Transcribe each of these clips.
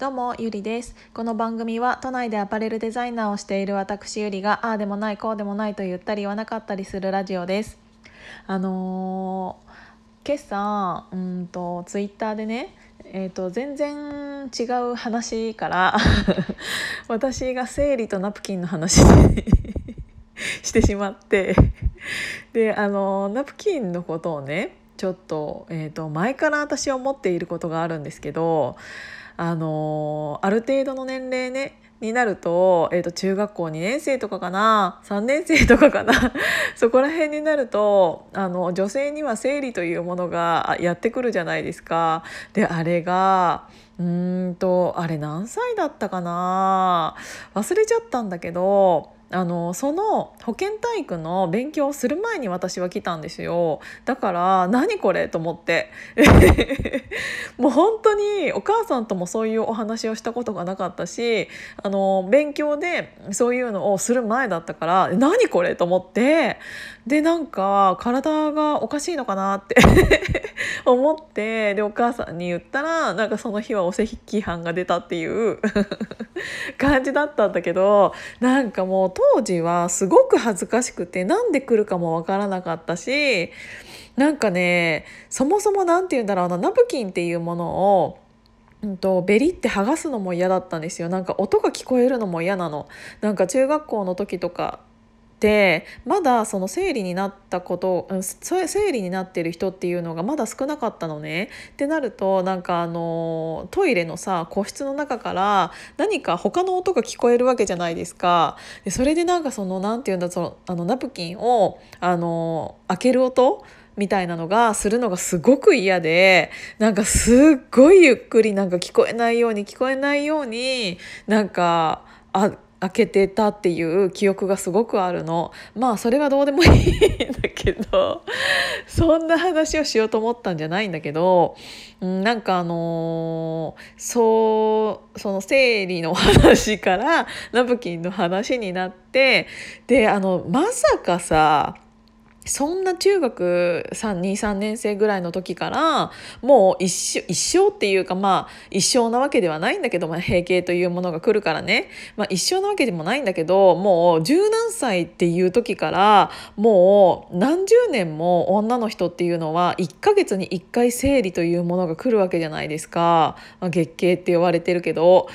どうもゆりです。この番組は都内でアパレルデザイナーをしている私ゆりがああでもないこうでもないと言ったり言わなかったりするラジオです。あのー、今朝うんとツイッターでねえーと、全然違う話から 私が生理とナプキンの話 してしまってであのナプキンのことをねちょっと,、えーと前から私は思っていることがあるんですけどあのある程度の年齢ねになると,、えーと、中学校2年生とかかな3年生とかかな そこら辺になるとあの女性には生理というものがやってくるじゃないですか。であれがうんとあれ何歳だったかな忘れちゃったんだけどあのその保健体育の勉強をする前に私は来たんですよ。だから何これ？と思って。もう本当にお母さんともそういうお話をしたことがなかったしあの勉強でそういうのをする前だったから何これ？と思って。でなんか体がおかしいのかな？って 思って。でお母さんに言ったらなんかその日はお赤飯が出たっていう 感じだったんだけどなんかもう当時はすごく恥ずかしくてなんで来るかもわからなかったしなんかねそもそも何て言うんだろうなナプキンっていうものをうんと、ベリって剥がすのも嫌だったんですよ。なんか音が聞こえるのも嫌なの。なんか中学校の時とかでまだその生理になったこと生理になってる人っていうのがまだ少なかったのね。ってなるとなんかあのトイレのさ個室の中から何か他の音が聞こえるわけじゃないですか。でそれでなんかその何て言うんだそのあのナプキンをあの開ける音みたいなのがするのがすごく嫌でなんかすっごいゆっくりなんか聞こえないように聞こえないようになんかあ開けてたっていう記憶がすごくあるの。まあそれはどうでもいいんだけどそんな話をしようと思ったんじゃないんだけど、なんかあのー、そうその生理の話からナプキンの話になってであのまさかさそんな中学323年生ぐらいの時からもう一生一生っていうかまあ一生なわけではないんだけど、まあ、閉経というものが来るからね、まあ、一生なわけでもないんだけどもう十何歳っていう時からもう何十年も女の人っていうのは1ヶ月に1回生理というものが来るわけじゃないですか、まあ、月経って言われてるけど。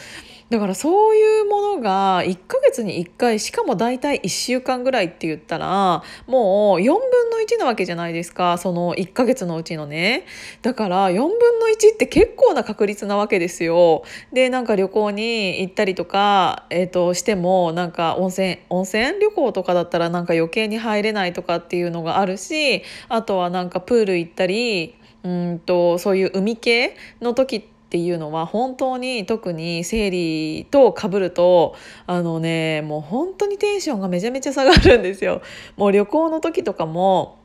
だからそういうものが1ヶ月に1回しかも大体1週間ぐらいって言ったらもう4分の1なわけじゃないですかその1ヶ月のうちのね。だから4分の1って結構な確率なわけですよ。でなんか旅行に行ったりとか、えー、としてもなんか温泉温泉旅行とかだったらなんか余計に入れないとかっていうのがあるしあとはなんかプール行ったりうんとそういう海系の時ってっていうのは本当に特に生理とかぶるとあのねもう本当にテンションがめちゃめちゃ下がるんですよ。もう旅行の時とかも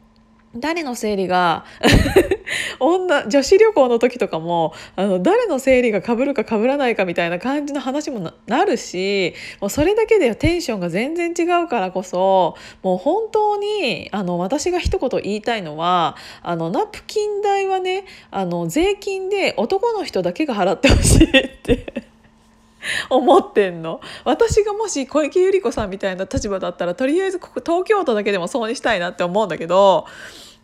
誰の生理が 女女子旅行の時とかもあの誰の生理がかぶるかかぶらないかみたいな感じの話もなるしもうそれだけでテンションが全然違うからこそもう本当にあの私が一言言いたいのはあのナプキン代はねあの税金で男の人だけが払ってほしいって。思ってんの。私がもし小池百合子さんみたいな立場だったらとりあえずここ東京都だけでもそうにしたいなって思うんだけど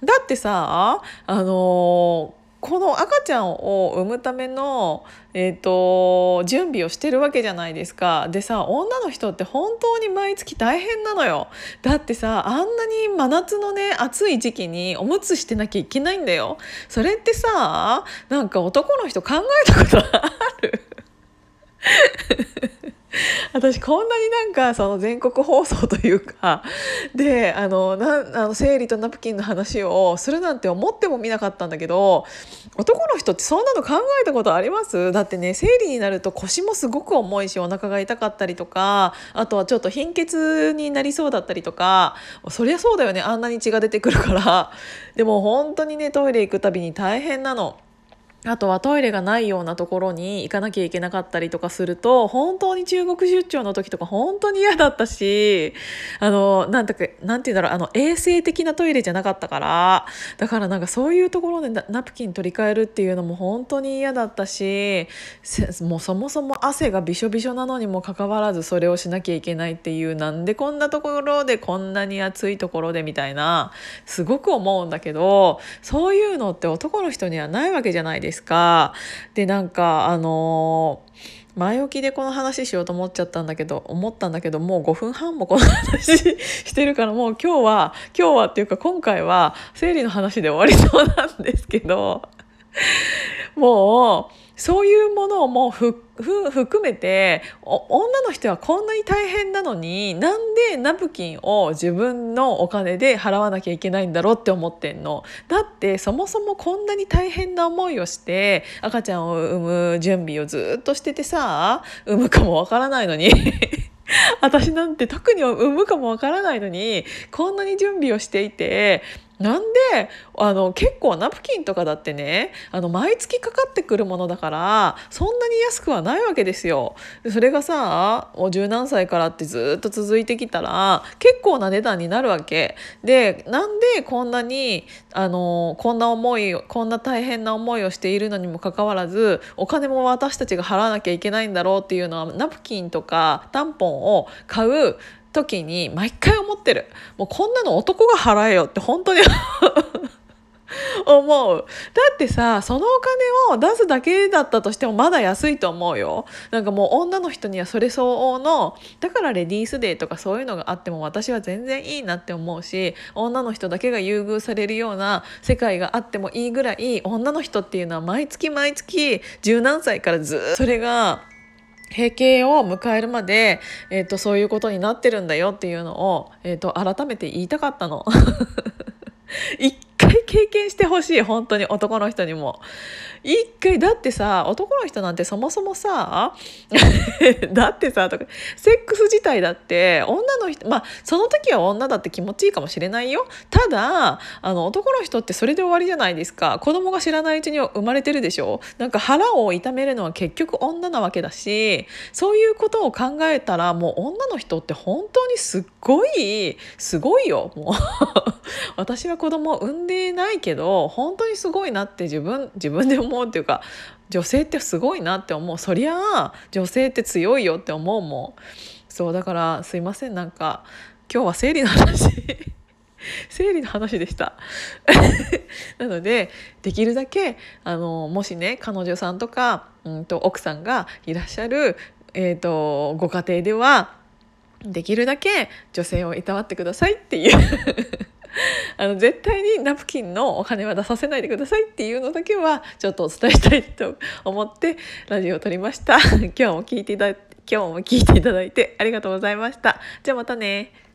だってさあのーこの赤ちゃんを産むための、えーと、準備をしてるわけじゃないですか。でさ女の人って本当に毎月大変なのよ。だってさあんなに真夏のね暑い時期におむつしてなきゃいけないんだよ。それってさなんか男の人考えたことある？私こんなになんかその全国放送というかであのなあの生理とナプキンの話をするなんて思ってもみなかったんだけど男の人ってそんなの考えたことあります？だってね生理になると腰もすごく重いしお腹が痛かったりとかあとはちょっと貧血になりそうだったりとかそりゃそうだよね。あんなに血が出てくるから。でも本当にねトイレ行くたびに大変なの。あとはトイレがないようなところに行かなきゃいけなかったりとかすると本当に中国出張の時とか本当に嫌だったしあのなんてなんて言うんだろうあの衛生的なトイレじゃなかったからだからなんかそういうところでナプキン取り替えるっていうのも本当に嫌だったしもうそもそも汗がびしょびしょなのにもかかわらずそれをしなきゃいけないっていうなんでこんなところでこんなに暑いところでみたいなすごく思うんだけどそういうのって男の人にはないわけじゃないですか。ですか？でなんかあのー、前置きでこの話しようと思っちゃったんだけど思ったんだけどもう5分半もこの話してるからもう今日は今日はっていうか今回は生理の話で終わりそうなんですけどもう。そういうものをもう含めて女の人はこんなに大変なのになんでナプキンを自分のお金で払わなきゃいけないんだろうって思ってんの？だってそもそもこんなに大変な思いをして赤ちゃんを産む準備をずっとしててさ産むかもわからないのに 私なんて特に産むかもわからないのにこんなに準備をしていてなんであの結構ナプキンとかだってねあの毎月かかってくるものだからそんなに安くはないわけですよ。それがさ十何歳からってずっと続いてきたら結構な値段になるわけ。でなんでこんなにあのこんな思いこんな大変な思いをしているのにもかかわらずお金も私たちが払わなきゃいけないんだろうっていうのはナプキンとかタンポンを買う時に毎回思ってる。もうこんなの男が払えよって本当に 思う。だってさそのお金を出すだけだったとしてもまだ安いと思うよ。なんかもう女の人にはそれ相応のだからレディースデーとかそういうのがあっても私は全然いいなって思うし女の人だけが優遇されるような世界があってもいいぐらい女の人っていうのは毎月毎月十何歳からずっとそれが閉経を迎えるまで、えーと、そういうことになってるんだよっていうのを、えーと改めて言いたかったの。一回経験してほしい本当に男の人にも。一回だってさ男の人なんてそもそもさ だってさとかセックス自体だって女の人まあその時は女だって気持ちいいかもしれないよ。ただあの男の人ってそれで終わりじゃないですか。子供が知らないうちに生まれてるでしょ。なんか腹を痛めるのは結局女なわけだしそういうことを考えたらもう女の人って本当にすっごいすごいよもう。私は子供を産んでないけど本当にすごいなって自分自分で思うっていうか女性ってすごいなって思う。そりゃあ女性って強いよって思うもん。そうだからすいません。なんか今日は生理の話。生理の話でした。なのでできるだけあのもしね彼女さんとか、うんと、奥さんがいらっしゃる、えーとご家庭ではできるだけ女性をいたわってくださいっていう。あの絶対にナプキンのお金は出させないでくださいっていうのだけはちょっとお伝えしたいと思ってラジオを撮りました。今日も聞いていた今日も聞いていただいてありがとうございました。じゃあまたね。